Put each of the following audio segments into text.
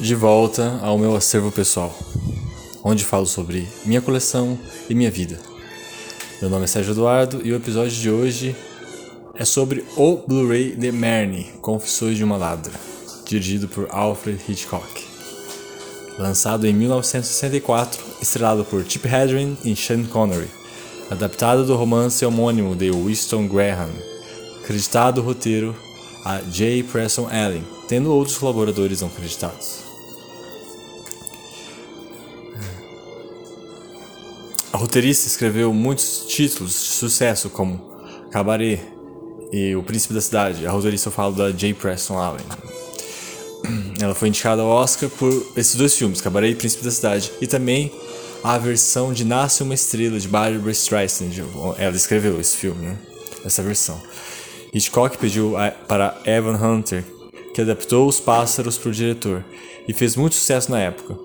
de volta ao meu acervo pessoal, onde falo sobre minha coleção e minha vida. Meu nome é Sérgio Eduardo e o episódio de hoje é sobre o Blu-ray de Marnie, Confissões de uma Ladra, dirigido por Alfred Hitchcock. Lançado em 1964, estrelado por Chip Hedren e Sean Connery, adaptado do romance homônimo de Winston Graham, acreditado o roteiro a J. Preston Allen, tendo outros colaboradores não acreditados. A roteirista escreveu muitos títulos de sucesso como Cabaret e O Príncipe da Cidade. A roteirista eu falo da J. Preston Allen. Ela foi indicada ao Oscar por esses dois filmes, Cabaret e Príncipe da Cidade, e também a versão de Nasce uma Estrela de Barbara Streisand. Ela escreveu esse filme, né? Essa versão. Hitchcock pediu para Evan Hunter, que adaptou Os Pássaros para o diretor, e fez muito sucesso na época.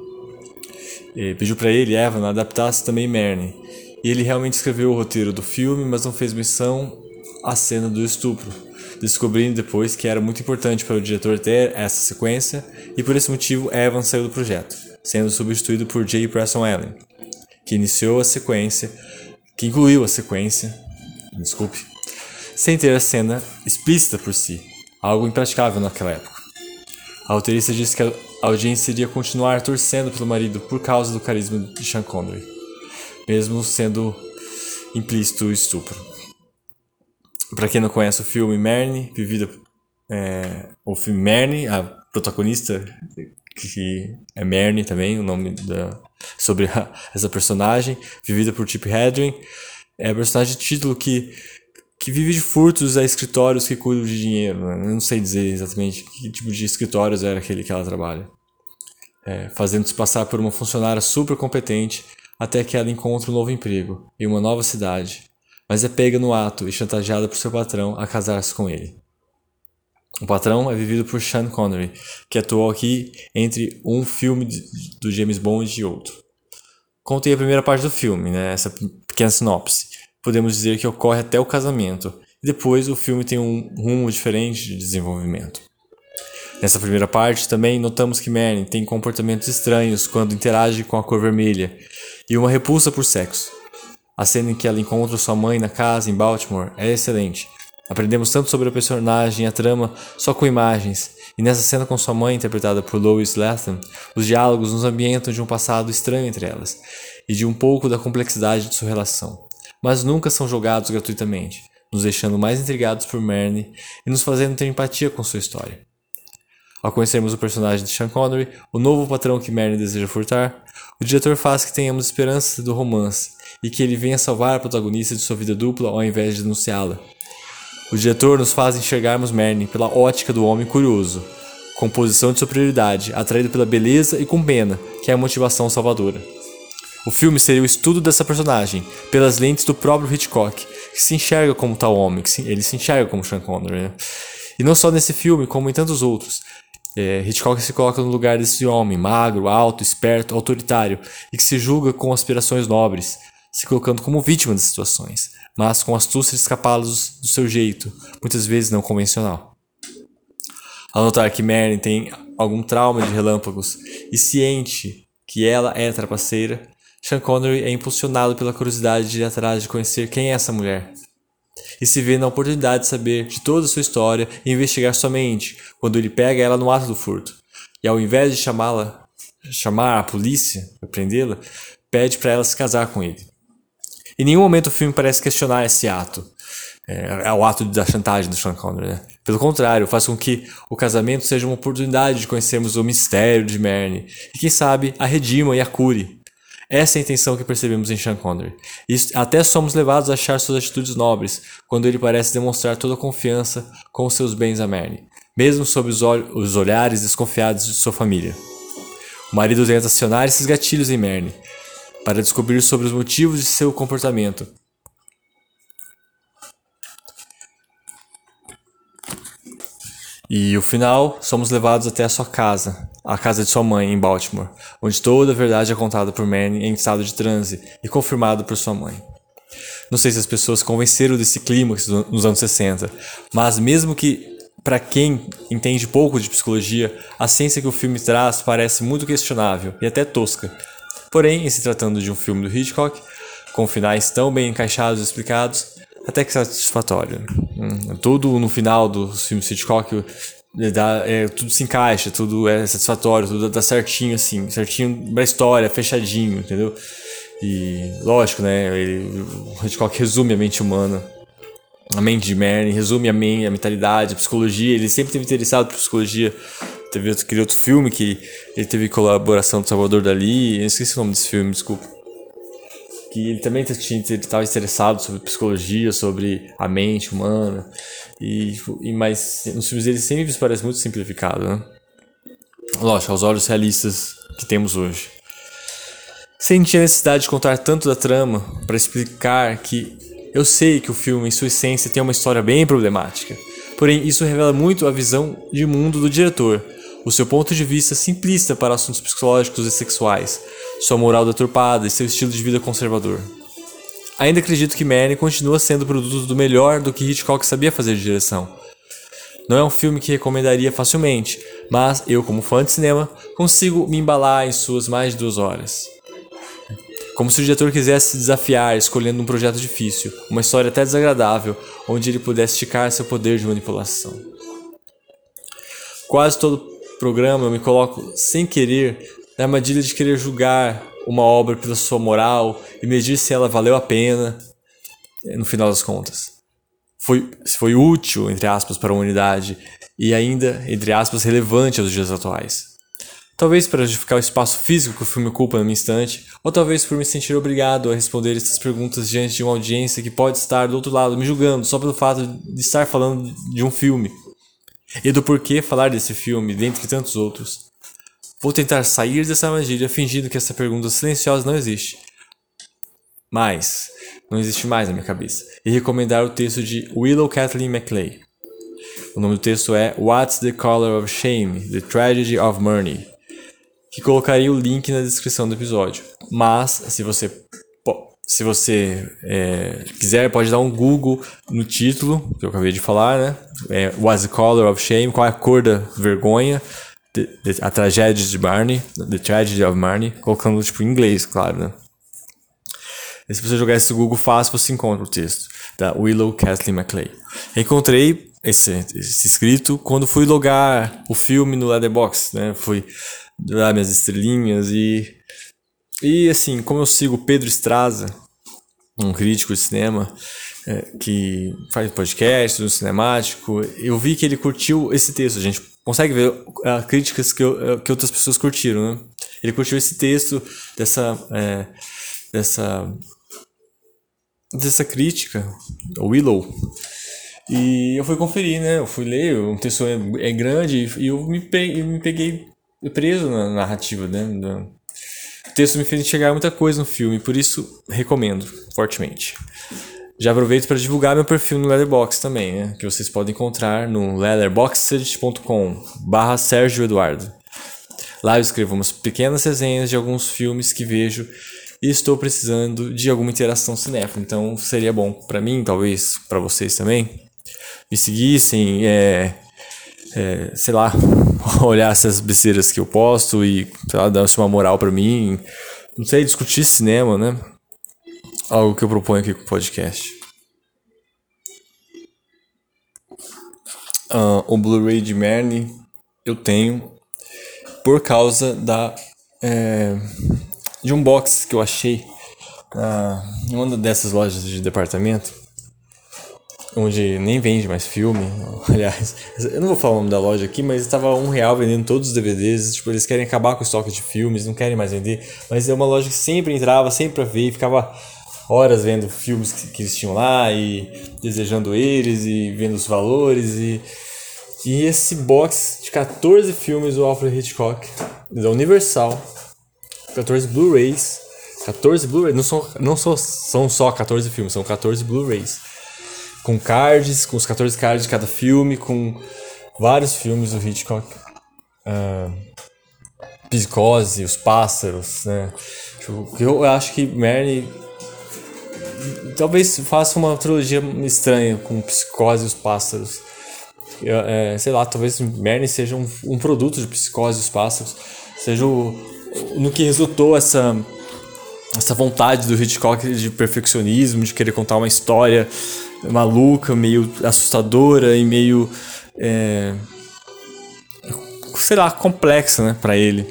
E pediu para ele, Evan, adaptasse também Marnie. E ele realmente escreveu o roteiro do filme, mas não fez menção à cena do estupro, descobrindo depois que era muito importante para o diretor ter essa sequência, e por esse motivo Evan saiu do projeto, sendo substituído por J. Preston Allen, que iniciou a sequência, que incluiu a sequência, desculpe, sem ter a cena explícita por si, algo impraticável naquela época. A roteirista disse que a audiência iria continuar torcendo pelo marido por causa do carisma de Sean Connery, mesmo sendo implícito o estupro. Para quem não conhece o filme Marnie, vivida é, o filme Marnie, a protagonista que é Marnie também, o nome da sobre a, essa personagem, vivida por Chip Hedren, é a personagem de título que que vive de furtos a escritórios que cuidam de dinheiro. Né? Eu não sei dizer exatamente que tipo de escritórios era aquele que ela trabalha. É, Fazendo-se passar por uma funcionária super competente até que ela encontra um novo emprego em uma nova cidade, mas é pega no ato e chantageada por seu patrão a casar-se com ele. O patrão é vivido por Sean Connery, que atuou aqui entre um filme do James Bond e outro. Contei a primeira parte do filme, né, essa pequena sinopse podemos dizer que ocorre até o casamento, e depois o filme tem um rumo diferente de desenvolvimento. Nessa primeira parte, também notamos que Merlin tem comportamentos estranhos quando interage com a cor vermelha e uma repulsa por sexo. A cena em que ela encontra sua mãe na casa em Baltimore é excelente. Aprendemos tanto sobre a personagem e a trama só com imagens, e nessa cena com sua mãe, interpretada por Lois Latham, os diálogos nos ambientam de um passado estranho entre elas e de um pouco da complexidade de sua relação mas nunca são jogados gratuitamente, nos deixando mais intrigados por Marnie e nos fazendo ter empatia com sua história. Ao conhecermos o personagem de Sean Connery, o novo patrão que Marnie deseja furtar, o diretor faz que tenhamos esperança do romance e que ele venha salvar a protagonista de sua vida dupla ao invés de denunciá-la. O diretor nos faz enxergarmos Marnie pela ótica do homem curioso, com posição de superioridade, atraído pela beleza e com pena, que é a motivação salvadora. O filme seria o estudo dessa personagem, pelas lentes do próprio Hitchcock, que se enxerga como tal homem, que se, ele se enxerga como Sean Connery. Né? E não só nesse filme, como em tantos outros. É, Hitchcock se coloca no lugar desse homem, magro, alto, esperto, autoritário, e que se julga com aspirações nobres, se colocando como vítima das situações, mas com astúcia de escapá-los do seu jeito, muitas vezes não convencional. Ao notar que Merlin tem algum trauma de relâmpagos e ciente que ela é trapaceira, Sean Connery é impulsionado pela curiosidade de ir atrás de conhecer quem é essa mulher. E se vê na oportunidade de saber de toda a sua história e investigar somente quando ele pega ela no ato do furto. E ao invés de chamá-la, chamar a polícia para prendê-la, pede para ela se casar com ele. Em nenhum momento o filme parece questionar esse ato. É, é o ato da chantagem do Sean Connery, né? Pelo contrário, faz com que o casamento seja uma oportunidade de conhecermos o mistério de Marnie e, quem sabe, a redima e a cure. Essa é a intenção que percebemos em Sean Connery. E até somos levados a achar suas atitudes nobres, quando ele parece demonstrar toda a confiança com seus bens a Marnie, mesmo sob os, ol os olhares desconfiados de sua família. O marido tenta acionar esses gatilhos em Marnie, para descobrir sobre os motivos de seu comportamento, E o final, somos levados até a sua casa, a casa de sua mãe em Baltimore, onde toda a verdade é contada por Manny em estado de transe e confirmado por sua mãe. Não sei se as pessoas convenceram desse clímax nos anos 60, mas mesmo que para quem entende pouco de psicologia, a ciência que o filme traz parece muito questionável e até tosca. Porém, em se tratando de um filme do Hitchcock, com finais tão bem encaixados e explicados, até que satisfatório. Hum, tudo no final dos filmes Hitchcock dá, é, tudo se encaixa, tudo é satisfatório, tudo dá certinho assim, certinho pra história, fechadinho, entendeu? E lógico, né? Ele, o Hitchcock resume a mente humana. A mente de Merlin resume a, mente, a mentalidade, a psicologia. Ele sempre teve interessado por psicologia. Teve outro, aquele outro filme que ele teve colaboração do Salvador Dali. Eu esqueci o nome desse filme, desculpa. Que ele também estava interessado sobre psicologia, sobre a mente humana. E, e mas nos filmes dele sempre parece muito simplificado, né? Lógico, aos olhos realistas que temos hoje. Senti a necessidade de contar tanto da trama para explicar que eu sei que o filme, em sua essência, tem uma história bem problemática. Porém, isso revela muito a visão de mundo do diretor, o seu ponto de vista simplista para assuntos psicológicos e sexuais, sua moral deturpada e seu estilo de vida conservador. Ainda acredito que Merlin continua sendo produto do melhor do que Hitchcock sabia fazer de direção. Não é um filme que recomendaria facilmente, mas eu, como fã de cinema, consigo me embalar em suas mais de duas horas. Como se o diretor quisesse se desafiar escolhendo um projeto difícil, uma história até desagradável, onde ele pudesse esticar seu poder de manipulação. Quase todo programa eu me coloco, sem querer, na armadilha de querer julgar uma obra pela sua moral e medir se ela valeu a pena, eh, no final das contas. Foi, foi útil, entre aspas, para a humanidade e ainda, entre aspas, relevante aos dias atuais. Talvez para justificar o espaço físico que o filme ocupa na minha instante, ou talvez por me sentir obrigado a responder essas perguntas diante de uma audiência que pode estar do outro lado me julgando só pelo fato de estar falando de um filme. E do porquê falar desse filme, dentre tantos outros. Vou tentar sair dessa armadilha fingindo que essa pergunta silenciosa não existe. Mas, não existe mais na minha cabeça. E recomendar o texto de Willow Kathleen MacLeay. O nome do texto é What's the Color of Shame? The Tragedy of Money que colocaria o link na descrição do episódio. Mas, se você se você é, quiser, pode dar um Google no título, que eu acabei de falar, né? É, What's the Color of Shame? Qual é a cor da vergonha? The, the, a tragédia de Barney, The Tragedy of Barney, colocando tipo em inglês, claro, né? E se você jogar esse Google fácil, você encontra o texto da Willow Kathleen MacLeay. Encontrei esse, esse escrito quando fui logar o filme no Letterboxd, né? Fui dar minhas estrelinhas e e assim, como eu sigo Pedro Estraza, um crítico de cinema é, que faz podcast no cinemático, eu vi que ele curtiu esse texto. A gente consegue ver uh, críticas que, eu, que outras pessoas curtiram, né? Ele curtiu esse texto dessa é, dessa dessa crítica, o Willow. E eu fui conferir, né? Eu fui ler, um texto é, é grande e eu me peguei, me peguei preso na narrativa, né? O texto me fez enxergar muita coisa no filme, por isso recomendo fortemente. Já aproveito para divulgar meu perfil no Letterboxd também, né? que vocês podem encontrar no letterboxd.com barra Sérgio Eduardo. Lá eu escrevo umas pequenas resenhas de alguns filmes que vejo e estou precisando de alguma interação cinéfila, então seria bom para mim, talvez para vocês também, me seguissem, é, é, sei lá, olhar essas besteiras que eu posto e, sei lá, dar uma moral para mim. Não sei, discutir cinema, né? Algo que eu proponho aqui com o podcast. Uh, o Blu-ray de Merlin eu tenho por causa da é, de um box que eu achei uh, em uma dessas lojas de departamento onde nem vende mais filme. Aliás, eu não vou falar o nome da loja aqui, mas estava um real vendendo todos os DVDs. Tipo, eles querem acabar com o estoque de filmes, não querem mais vender. Mas é uma loja que sempre entrava, sempre pra ver, e ficava horas vendo filmes que, que eles tinham lá e desejando eles e vendo os valores e e esse box de 14 filmes do Alfred Hitchcock da Universal, 14 Blu-rays, 14 Blu-rays, não são não são, são só 14 filmes, são 14 Blu-rays com cards, com os 14 cards de cada filme, com vários filmes do Hitchcock. Uh, Psicose, Os Pássaros, né? Tipo, eu acho que Mary talvez faça uma trilogia estranha com Psicose e Os Pássaros. é, sei lá, talvez Merne seja um, um produto de Psicose dos Pássaros, seja o, no que resultou essa essa vontade do Hitchcock de perfeccionismo, de querer contar uma história maluca, meio assustadora e meio é, sei lá, complexa, né, para ele.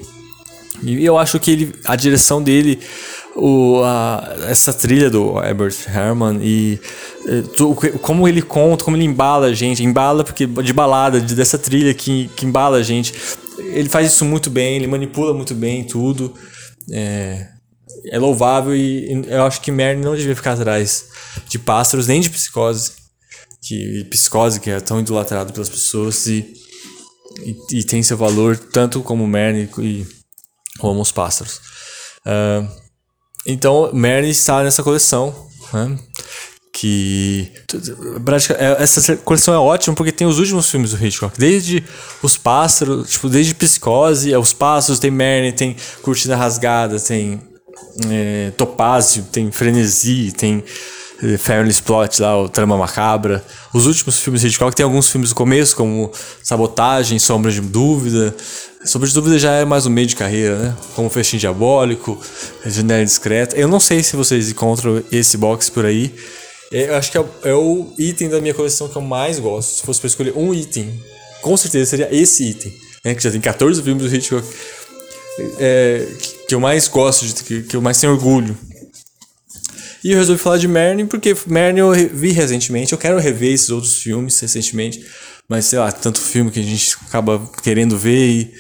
E eu acho que ele, a direção dele, o, a, essa trilha do Herbert Herman e, e tu, como ele conta, como ele embala a gente, embala porque de balada, de, dessa trilha que, que embala a gente. Ele faz isso muito bem, ele manipula muito bem tudo. É, é louvável e eu acho que Mary não devia ficar atrás de pássaros nem de psicose. Que psicose que é tão idolatrado pelas pessoas e, e, e tem seu valor tanto como Merne e como os pássaros. Uh, então Merne está nessa coleção, né? que é, essa coleção é ótima porque tem os últimos filmes do Hitchcock, desde os pássaros, tipo, desde Psicose, é os pássaros, tem Merne, tem Cortina Rasgada, tem é, Topázio, tem Frenesi, tem Fairness Plot lá, o Trama Macabra. Os últimos filmes de Hitchcock tem alguns filmes do começo, como Sabotagem, Sombra de Dúvida. Sombra de Dúvida já é mais um meio de carreira, né? Como Festim Diabólico, Janela Discreta. Eu não sei se vocês encontram esse box por aí. É, eu acho que é, é o item da minha coleção que eu mais gosto. Se fosse para escolher um item, com certeza seria esse item. Né? Que já tem 14 filmes do Hitchcock é, que eu mais gosto, que, que eu mais tenho orgulho. E eu resolvi falar de Merne porque Merne eu vi recentemente. Eu quero rever esses outros filmes recentemente. Mas sei lá, tanto filme que a gente acaba querendo ver e,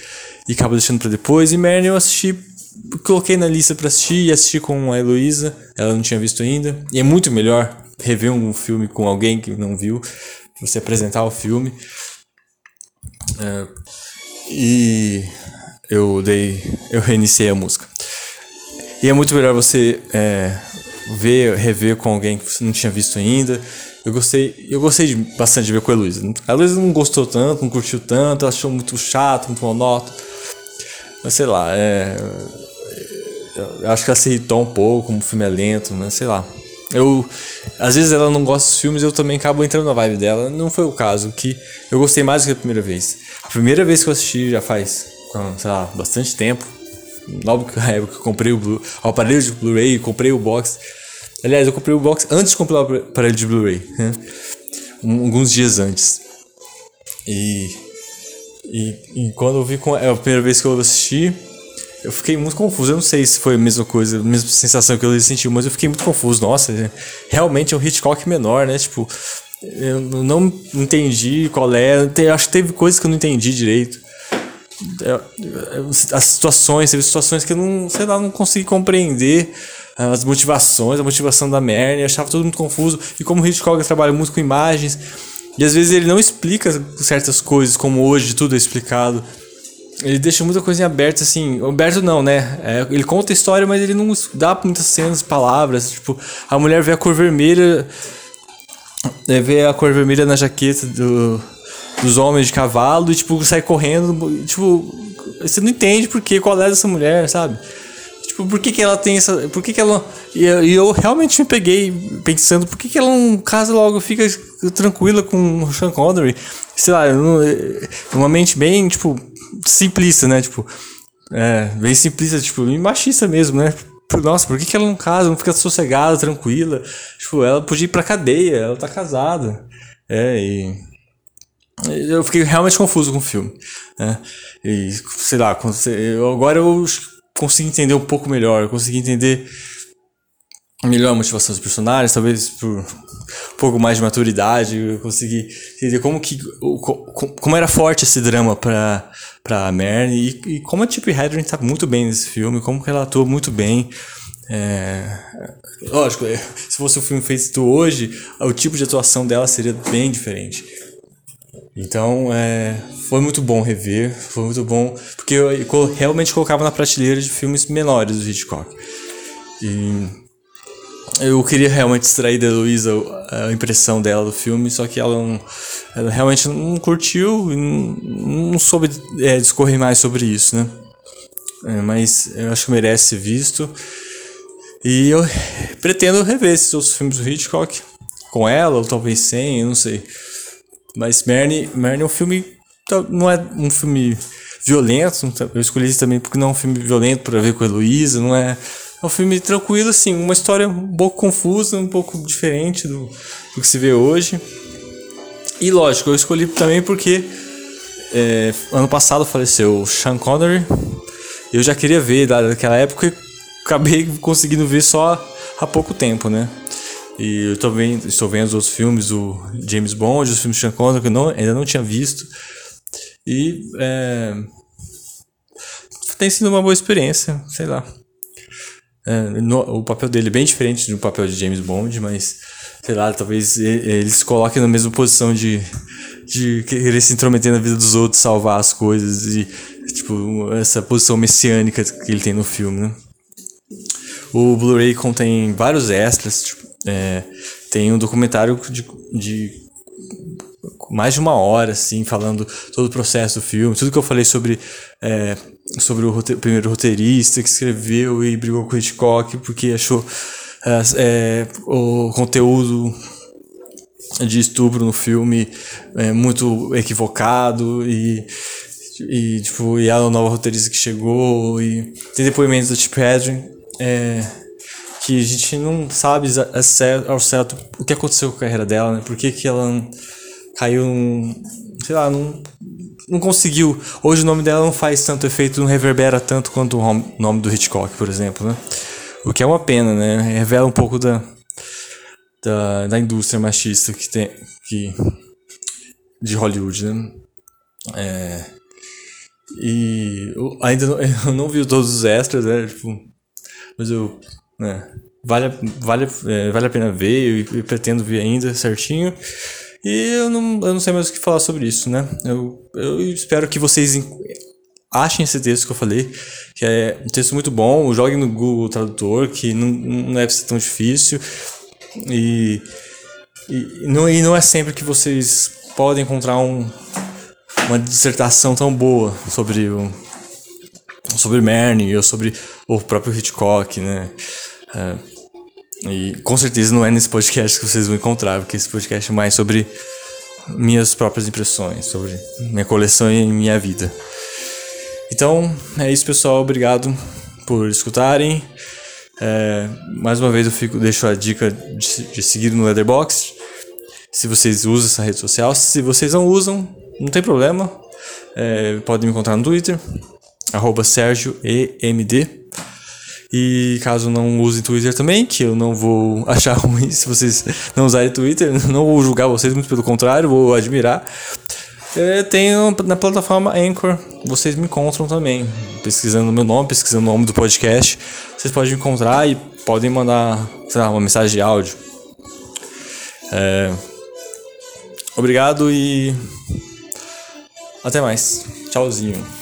e acaba deixando para depois. E Merne eu assisti, coloquei na lista para assistir e assisti com a Heloísa. Ela não tinha visto ainda. E é muito melhor rever um filme com alguém que não viu. Você apresentar o filme. É, e eu dei, eu reiniciei a música. E é muito melhor você é, ver, rever com alguém que você não tinha visto ainda. Eu gostei, eu gostei de, bastante de ver com a Heloísa. A Heloísa não gostou tanto, não curtiu tanto, achou muito chato, muito monótono. Mas sei lá, é, eu acho que ela se irritou um pouco, como o filme é lento, né? Sei lá. Eu, às vezes ela não gosta dos filmes, eu também acabo entrando na vibe dela. Não foi o caso, que eu gostei mais do que a primeira vez. A primeira vez que eu assisti já faz sei lá, bastante tempo. Logo que época que eu comprei o, aparelho de Blu-ray, comprei o box. Aliás, eu comprei o box antes de comprar o aparelho de Blu-ray, né? alguns dias antes. E, e, e, quando eu vi é a primeira vez que eu assisti, eu fiquei muito confuso. Eu não sei se foi a mesma coisa, a mesma sensação que eu senti, mas eu fiquei muito confuso. Nossa, realmente é um Hitchcock menor, né? Tipo, eu não entendi qual é. Acho que teve coisas que eu não entendi direito. É, é, as situações, teve situações que eu não, sei lá, não consegui compreender as motivações, a motivação da eu achava tudo muito confuso. E como o Hitchcock trabalha muito com imagens, e às vezes ele não explica certas coisas, como hoje tudo é explicado. Ele deixa muita coisa em aberto, assim. Aberto não, né? É, ele conta a história, mas ele não dá muitas cenas, palavras. Tipo, a mulher vê a cor vermelha. É, vê a cor vermelha na jaqueta do, dos homens de cavalo e, tipo, sai correndo. Tipo, você não entende por que, qual é dessa mulher, sabe? Tipo, por que, que ela tem essa. Por que, que ela. E eu, e eu realmente me peguei pensando, por que, que ela não casa logo, fica tranquila com o Sean Connery? Sei lá, uma mente bem, tipo, simplista, né? Tipo, é, bem simplista, tipo, machista mesmo, né? Nossa, por que, que ela não casa, não fica sossegada, tranquila? Tipo, ela podia ir pra cadeia, ela tá casada. É, e eu fiquei realmente confuso com o filme. Né? E, sei lá, agora eu consegui entender um pouco melhor, eu consegui entender melhor a motivação dos personagens, talvez por um pouco mais de maturidade, eu consegui entender como que como era forte esse drama para para Mary e, e, como a Tippi Hedren tá muito bem nesse filme, como que ela atua muito bem. É, lógico, é, se fosse um filme feito hoje, o tipo de atuação dela seria bem diferente. Então, é, foi muito bom rever, foi muito bom, porque eu, eu realmente colocava na prateleira de filmes menores do Hitchcock. E eu queria realmente extrair da Luísa a impressão dela do filme, só que ela, não, ela realmente não curtiu não, não soube é, discorrer mais sobre isso, né? É, mas eu acho que merece ser visto. E eu pretendo rever esses outros filmes do Hitchcock com ela, ou talvez sem, eu não sei. Mas Merne, Merne é um filme. Não é um filme violento. Eu escolhi isso também porque não é um filme violento para ver com a Heloísa. Não é. É um filme tranquilo, assim. Uma história um pouco confusa, um pouco diferente do, do que se vê hoje. E lógico, eu escolhi também porque. É, ano passado faleceu Sean Connery. Eu já queria ver daquela época e acabei conseguindo ver só há pouco tempo, né? E eu vendo, estou vendo os outros filmes do James Bond, os filmes de Sean Connery que eu não, ainda não tinha visto. E é, tem sido uma boa experiência, sei lá. É, no, o papel dele é bem diferente do papel de James Bond, mas sei lá, talvez ele se coloque na mesma posição de, de querer se intrometer na vida dos outros, salvar as coisas e tipo essa posição messiânica que ele tem no filme, né? O Blu-ray contém vários extras, tipo, é, tem um documentário de, de mais de uma hora, assim, falando todo o processo do filme, tudo que eu falei sobre, é, sobre o, rote primeiro roteirista que escreveu e brigou com Hitchcock porque achou é, é, o conteúdo de estupro no filme é muito equivocado e e tipo e a nova roteirista que chegou e tem depoimentos do Chip Hedren é, que a gente não sabe ao certo o que aconteceu com a carreira dela, né? Por que, que ela caiu num, sei lá, não, não conseguiu. Hoje o nome dela não faz tanto efeito, não reverbera tanto quanto o nome do Hitchcock, por exemplo, né? O que é uma pena, né? Revela um pouco da, da, da indústria machista que tem que de Hollywood, né? É, e eu ainda não, eu não vi todos os extras, né? Tipo, mas eu né? Vale, vale, é, vale a pena ver, eu pretendo ver ainda certinho. E eu não, eu não sei mais o que falar sobre isso, né? Eu, eu espero que vocês achem esse texto que eu falei, que é um texto muito bom, joguem no Google Tradutor, que não, não deve ser tão difícil. E, e, não, e não é sempre que vocês podem encontrar um, uma dissertação tão boa sobre o sobre Merne ou sobre o próprio Hitchcock, né? É, e com certeza não é nesse podcast que vocês vão encontrar, porque esse podcast é mais sobre minhas próprias impressões, sobre minha coleção e minha vida. Então, é isso, pessoal. Obrigado por escutarem. É, mais uma vez eu fico, deixo a dica de, de seguir no Leatherbox. Se vocês usam essa rede social. Se vocês não usam, não tem problema. É, podem me encontrar no Twitter, arroba SérgioEMD. E caso não usem Twitter também, que eu não vou achar ruim se vocês não usarem Twitter, não vou julgar vocês, muito pelo contrário, vou admirar. Eu tenho na plataforma Anchor, vocês me encontram também, pesquisando meu nome, pesquisando o nome do podcast. Vocês podem me encontrar e podem mandar lá, uma mensagem de áudio. É... Obrigado e até mais. Tchauzinho.